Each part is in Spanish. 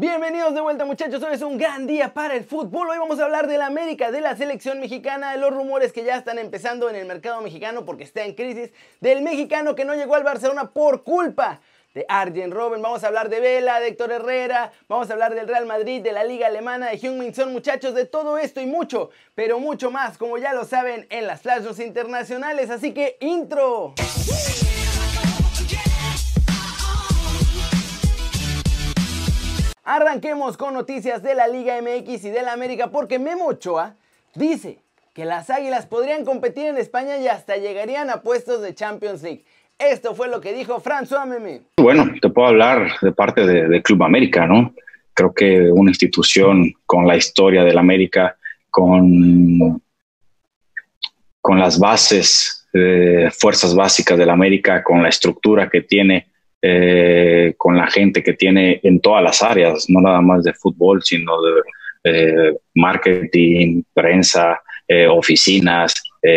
Bienvenidos de vuelta muchachos, hoy es un gran día para el fútbol. Hoy vamos a hablar de la América, de la selección mexicana, de los rumores que ya están empezando en el mercado mexicano porque está en crisis, del mexicano que no llegó al Barcelona por culpa de Arjen Robben, vamos a hablar de Vela, de Héctor Herrera, vamos a hablar del Real Madrid, de la Liga Alemana, de Heung-Min Son, muchachos, de todo esto y mucho, pero mucho más, como ya lo saben, en las Flash internacionales, así que intro. Arranquemos con noticias de la Liga MX y de la América porque Memo Ochoa dice que las Águilas podrían competir en España y hasta llegarían a puestos de Champions League. Esto fue lo que dijo François Meme. Bueno, te puedo hablar de parte de, Club América, ¿no? Creo que una institución con la historia del América, con, con las bases, eh, fuerzas básicas del América, con la estructura que tiene, eh, con la gente que tiene en todas las áreas, no nada más de fútbol, sino de eh, marketing, prensa, eh, oficinas,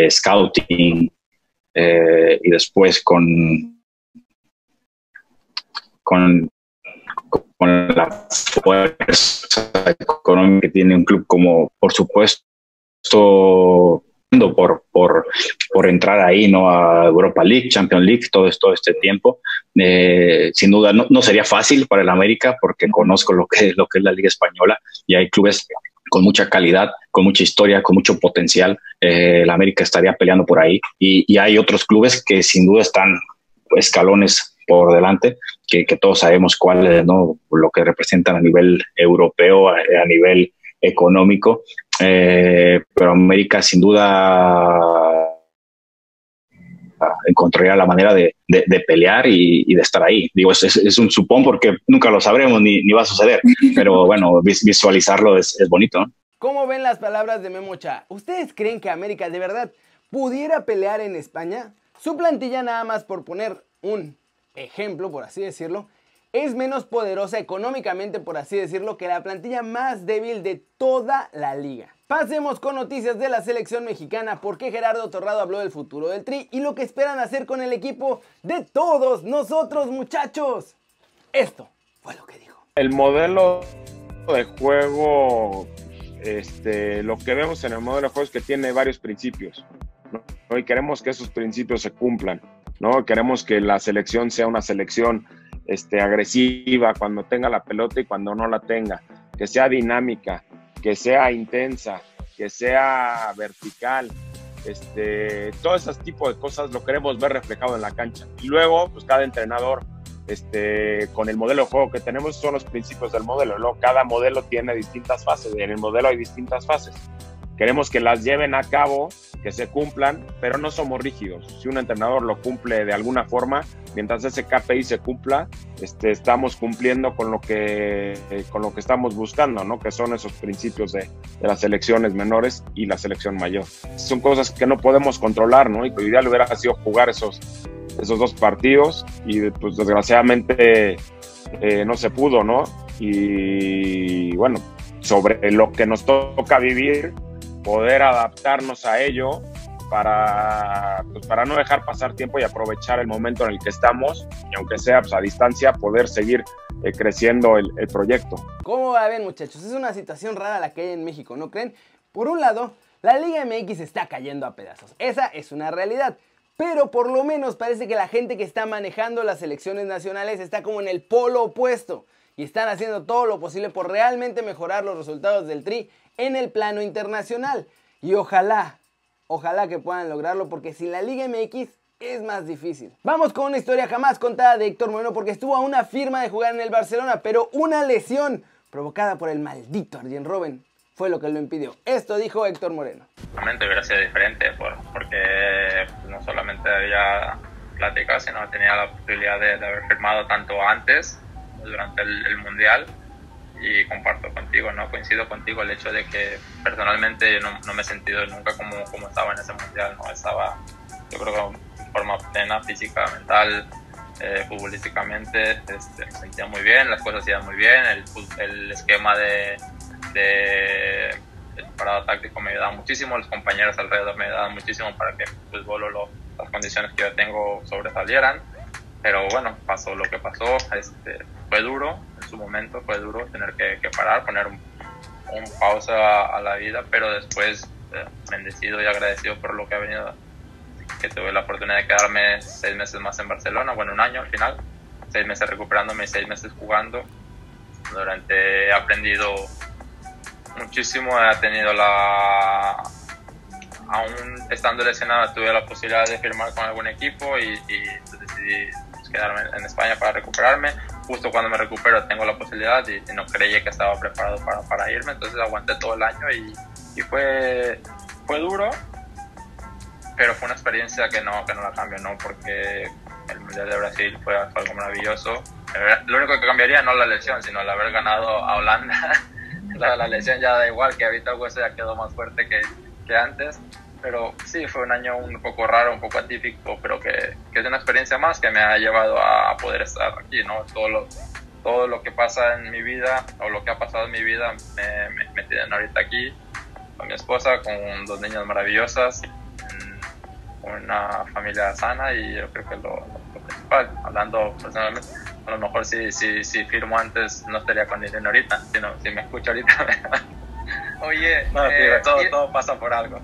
scouting, y después con, con, con la fuerza económica que tiene un club como, por supuesto, por, por, por entrar ahí ¿no? a Europa League, Champions League, todo, esto, este tiempo. Eh, sin duda no, no, sería fácil para el América porque conozco lo que, lo que es la Liga Española y hay clubes con mucha calidad, con mucha historia, con mucho potencial. Eh, el América estaría peleando por ahí y, y, hay otros clubes que sin duda están escalones por delante, que, que todos sabemos cuál ¿no? lo que representan a nivel europeo, a, a nivel económico eh, pero América sin duda encontraría la manera de, pelear y, de estar ahí. Digo, es, un supón porque nunca lo sabremos ni, va a suceder, pero bueno, visualizarlo es, bonito. ¿Cómo ven las palabras de Memocha? ¿Ustedes creen que América de verdad pudiera pelear en España? Su plantilla nada más por poner un ejemplo, por así decirlo, es menos poderosa económicamente, por así decirlo, que la plantilla más débil de toda la liga. Pasemos con noticias de la selección mexicana, porque Gerardo Torrado habló del futuro del Tri y lo que esperan hacer con el equipo de todos nosotros, muchachos. Esto fue lo que dijo. El modelo de juego, este, lo que vemos en el modelo de juego es que tiene varios principios. ¿no? Y queremos que esos principios se cumplan. ¿no? Queremos que la selección sea una selección este, agresiva cuando tenga la pelota y cuando no la tenga, que sea dinámica, que sea intensa, que sea vertical, este, todo ese tipo de cosas lo queremos ver reflejado en la cancha. Y luego, pues cada entrenador, este, con el modelo de juego que tenemos, son los principios del modelo. ¿no? Cada modelo tiene distintas fases, en el modelo hay distintas fases. Queremos que las lleven a cabo que se cumplan, pero no somos rígidos. Si un entrenador lo cumple de alguna forma, mientras ese KPI se cumpla, este, estamos cumpliendo con lo que con lo que estamos buscando, ¿no? Que son esos principios de, de, las selecciones menores y la selección mayor. Son cosas que no podemos controlar, ¿no? Y lo ideal hubiera sido jugar esos esos dos partidos y pues desgraciadamente eh, no se pudo, ¿no? Y bueno, sobre lo que nos toca vivir, poder adaptarnos a ello para, pues, para no dejar pasar tiempo y aprovechar el momento en el que estamos y aunque sea pues, a distancia poder seguir eh, creciendo el, proyecto. ¿Cómo va a ver muchachos? Es una situación rara la que hay en México, ¿no creen? Por un lado, la Liga MX está cayendo a pedazos. Esa es una realidad. Pero por lo menos parece que la gente que está manejando las elecciones nacionales está como en el polo opuesto y están haciendo todo lo posible por realmente mejorar los resultados del Tri en el plano internacional. Y ojalá, ojalá que puedan lograrlo porque sin la Liga MX es más difícil. Vamos con una historia jamás contada de Héctor Moreno porque estuvo a una firma de jugar en el Barcelona, pero una lesión provocada por el maldito Arjen Robben fue lo que lo impidió. Esto dijo Héctor Moreno. Realmente hubiera sido diferente porque no solamente había platicado, sino tenía la posibilidad de, haber firmado tanto antes, durante el Mundial, y comparto contigo, ¿no? Coincido contigo el hecho de que personalmente no, no me he sentido nunca como, como estaba en ese mundial, ¿no? Estaba, yo creo que en forma plena, física, mental, eh, futbolísticamente, este, me sentía muy bien, las cosas iban muy bien, el, el esquema de, de el parado táctico me ayudaba muchísimo, los compañeros alrededor me ayudaban muchísimo para que el fútbol o las condiciones que yo tengo sobresalieran pero bueno, pasó lo que pasó, este, fue duro, en su momento fue duro tener que, parar, poner un, pausa a, la vida, pero después eh, bendecido y agradecido por lo que ha venido, que tuve la oportunidad de quedarme seis meses más en Barcelona, bueno, un año al final, seis meses recuperándome seis meses jugando. Durante he aprendido muchísimo, he tenido la aún estando lesionado tuve la posibilidad de firmar con algún equipo y, decidí quedarme en España para recuperarme. Justo cuando me recupero tengo la posibilidad y, no creí que estaba preparado para, irme, entonces aguanté todo el año y, fue, fue duro, pero fue una experiencia que no, que no la cambio, ¿no? porque el Mundial de Brasil fue, algo maravilloso. Lo único que cambiaría no la lesión, sino el haber ganado a Holanda. la, lesión ya da igual, que ahorita el hueso ya quedó más fuerte que antes pero sí, fue un año un poco raro, un poco atípico, pero que, que es una experiencia más que me ha llevado a, poder estar aquí, ¿no? Todo lo, todo lo que pasa en mi vida, o lo que ha pasado en mi vida, me, me, tienen ahorita aquí, con mi esposa, con dos niñas maravillosas, con una familia sana, y yo creo que es lo, principal, hablando personalmente. A lo mejor si, si, si firmo antes no estaría con Irene ahorita, sino si me escucho ahorita. Oye, eh, todo, todo pasa por algo.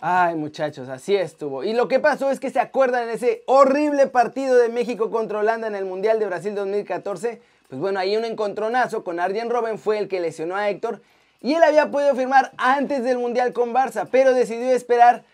Ay muchachos, así estuvo. Y lo que pasó es que se acuerdan de ese horrible partido de México contra Holanda en el Mundial de Brasil 2014. Pues bueno, ahí un encontronazo con Arjen Robben fue el que lesionó a Héctor. Y él había podido firmar antes del Mundial con Barça, pero decidió esperar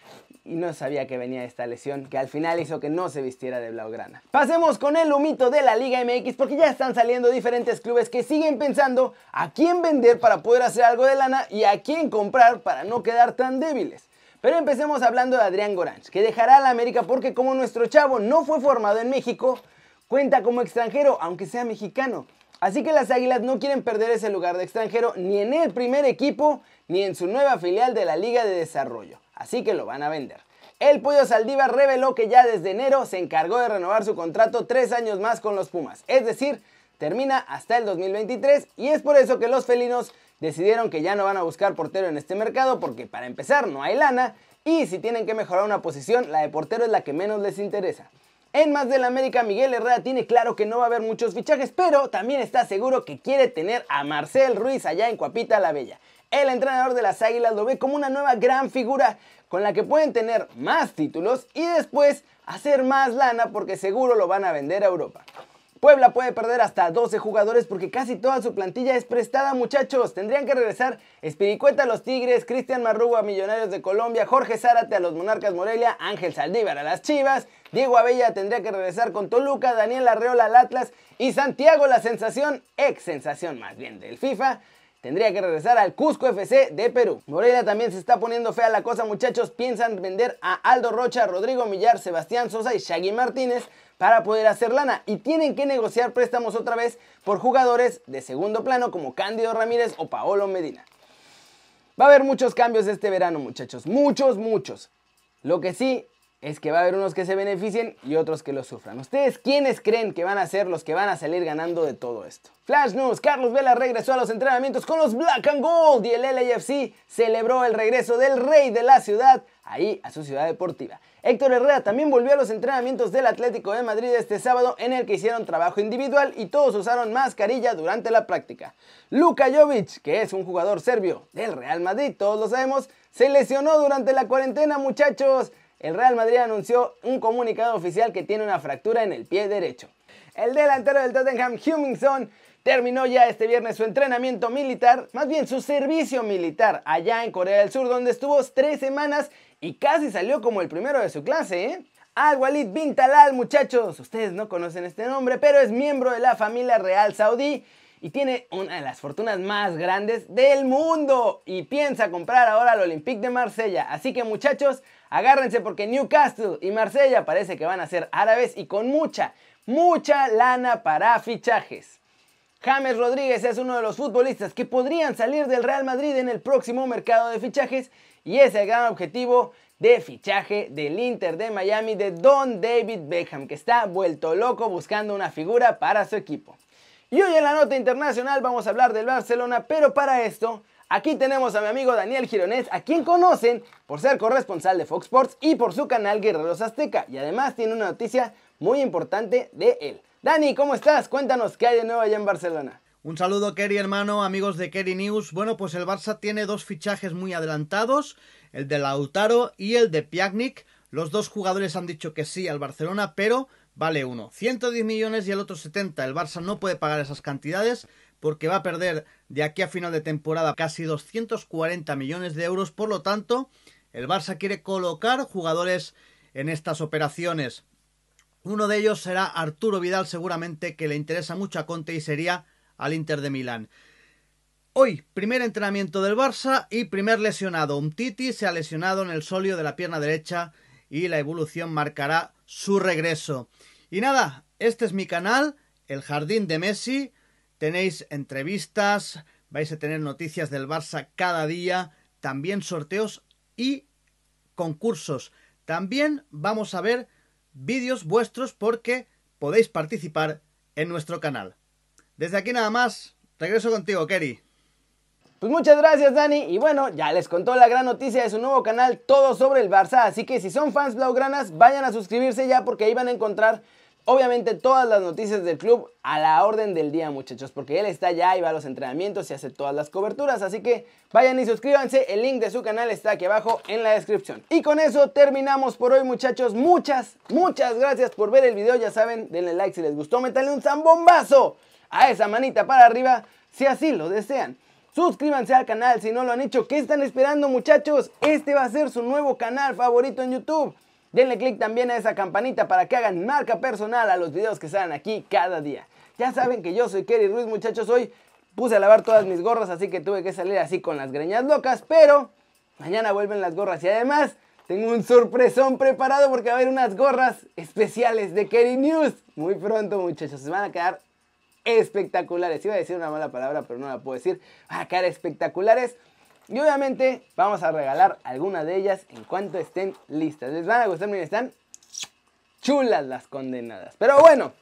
y no sabía que venía esta lesión que al final hizo que no se vistiera de blaugrana. Pasemos con el humito de la Liga MX porque ya están saliendo diferentes clubes que siguen pensando a quién vender para poder hacer algo de lana y a quién comprar para no quedar tan débiles. Pero empecemos hablando de Adrián Goranch, que dejará a la América porque como nuestro chavo no fue formado en México, cuenta como extranjero, aunque sea mexicano. Así que las Águilas no quieren perder ese lugar de extranjero ni en el primer equipo ni en su nueva filial de la Liga de Desarrollo. Así que lo van a vender. El Pollo Saldívar reveló que ya desde enero se encargó de renovar su contrato tres años más con los Pumas. Es decir, termina hasta el 2023 y es por eso que los felinos decidieron que ya no van a buscar portero en este mercado porque para empezar no hay lana y si tienen que mejorar una posición, la de portero es la que menos les interesa. En más del América, Miguel Herrera tiene claro que no va a haber muchos fichajes, pero también está seguro que quiere tener a Marcel Ruiz allá en Cuapita la Bella. El entrenador de las Águilas lo ve como una nueva gran figura con la que pueden tener más títulos y después hacer más lana porque seguro lo van a vender a Europa. Puebla puede perder hasta 12 jugadores porque casi toda su plantilla es prestada, muchachos. Tendrían que regresar Espiricueta a los Tigres, Cristian Marrugo a Millonarios de Colombia, Jorge Zárate a los Monarcas Morelia, Ángel Saldívar a las Chivas, Diego Abella tendría que regresar con Toluca, Daniel Arreola al Atlas y Santiago la sensación, ex sensación más bien del FIFA, tendría que regresar al Cusco FC de Perú. Morelia también se está poniendo fea la cosa, muchachos. Piensan vender a Aldo Rocha, Rodrigo Millar, Sebastián Sosa y Shaggy Martínez para poder hacer lana y tienen que negociar préstamos otra vez por jugadores de segundo plano como Cándido Ramírez o Paolo Medina. Va a haber muchos cambios este verano muchachos, muchos, muchos. Lo que sí es que va a haber unos que se beneficien y otros que lo sufran. ¿Ustedes quiénes creen que van a ser los que van a salir ganando de todo esto? Flash News, Carlos Vela regresó a los entrenamientos con los Black and Gold y el LAFC celebró el regreso del rey de la ciudad ahí a su ciudad deportiva. Héctor Herrera también volvió a los entrenamientos del Atlético de Madrid este sábado en el que hicieron trabajo individual y todos usaron mascarilla durante la práctica. Luka Jovic, que es un jugador serbio del Real Madrid, todos lo sabemos, se lesionó durante la cuarentena muchachos el Real Madrid anunció un comunicado oficial que tiene una fractura en el pie derecho. El delantero del Tottenham, Hummingson, terminó ya este viernes su entrenamiento militar, más bien su servicio militar, allá en Corea del Sur, donde estuvo tres semanas y casi salió como el primero de su clase, ¿eh? Al-Walid bin Talal, muchachos, ustedes no conocen este nombre, pero es miembro de la familia real saudí y tiene una de las fortunas más grandes del mundo y piensa comprar ahora el Olympique de Marsella. Así que muchachos, Agárrense porque Newcastle y Marsella parece que van a ser árabes y con mucha, mucha lana para fichajes. James Rodríguez es uno de los futbolistas que podrían salir del Real Madrid en el próximo mercado de fichajes y es el gran objetivo de fichaje del Inter de Miami de Don David Beckham, que está vuelto loco buscando una figura para su equipo. Y hoy en la nota internacional vamos a hablar del Barcelona, pero para esto Aquí tenemos a mi amigo Daniel Gironés, a quien conocen por ser corresponsal de Fox Sports y por su canal Guerreros Azteca. Y además tiene una noticia muy importante de él. Dani, ¿cómo estás? Cuéntanos qué hay de nuevo allá en Barcelona. Un saludo, Kerry, hermano, amigos de Kerry News. Bueno, pues el Barça tiene dos fichajes muy adelantados, el de Lautaro y el de Piagnik. Los dos jugadores han dicho que sí al Barcelona, pero vale uno 110 millones y el otro 70. El Barça no puede pagar esas cantidades porque va a perder de aquí a final de temporada casi 240 millones de euros. Por lo tanto, el Barça quiere colocar jugadores en estas operaciones. Uno de ellos será Arturo Vidal, seguramente que le interesa mucho a Conte y sería al Inter de Milán. Hoy, primer entrenamiento del Barça y primer lesionado. Un Titi se ha lesionado en el solio de la pierna derecha y la evolución marcará su regreso. Y nada, este es mi canal, El Jardín de Messi. Tenéis entrevistas, vais a tener noticias del Barça cada día, también sorteos y concursos. También vamos a ver vídeos vuestros porque podéis participar en nuestro canal. Desde aquí nada más, regreso contigo, Kerry. Pues muchas gracias Dani y bueno, ya les contó la gran noticia de su nuevo canal Todo sobre el Barça, así que si son fans blaugranas vayan a suscribirse ya porque ahí van a encontrar obviamente todas las noticias del club a la orden del día muchachos, porque él está ya y va a los entrenamientos y hace todas las coberturas, así que vayan y suscríbanse, el link de su canal está aquí abajo en la descripción. Y con eso terminamos por hoy muchachos, muchas, muchas gracias por ver el video, ya saben, denle like si les gustó, métanle un zambombazo a esa manita para arriba si así lo desean. Suscríbanse al canal si no lo han hecho. ¿Qué están esperando muchachos? Este va a ser su nuevo canal favorito en YouTube. Denle click también a esa campanita para que hagan marca personal a los videos que salen aquí cada día. Ya saben que yo soy Kerry Ruiz muchachos. Hoy puse a lavar todas mis gorras así que tuve que salir así con las greñas locas. Pero mañana vuelven las gorras y además tengo un sorpresón preparado porque va a haber unas gorras especiales de Kerry News. Muy pronto muchachos. Se van a quedar espectaculares. Iba a decir una mala palabra, pero no la puedo decir. Van a quedar espectaculares. Y obviamente vamos a regalar alguna de ellas en cuanto estén listas. Les van a gustar, miren, están chulas las condenadas. Pero bueno,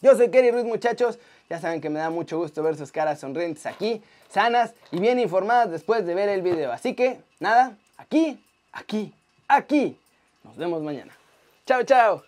yo soy Kerry Ruiz, muchachos. Ya saben que me da mucho gusto ver sus caras sonrientes aquí, sanas y bien informadas después de ver el video. Así que, nada, aquí, aquí, aquí. Nos vemos mañana. Chao, chao.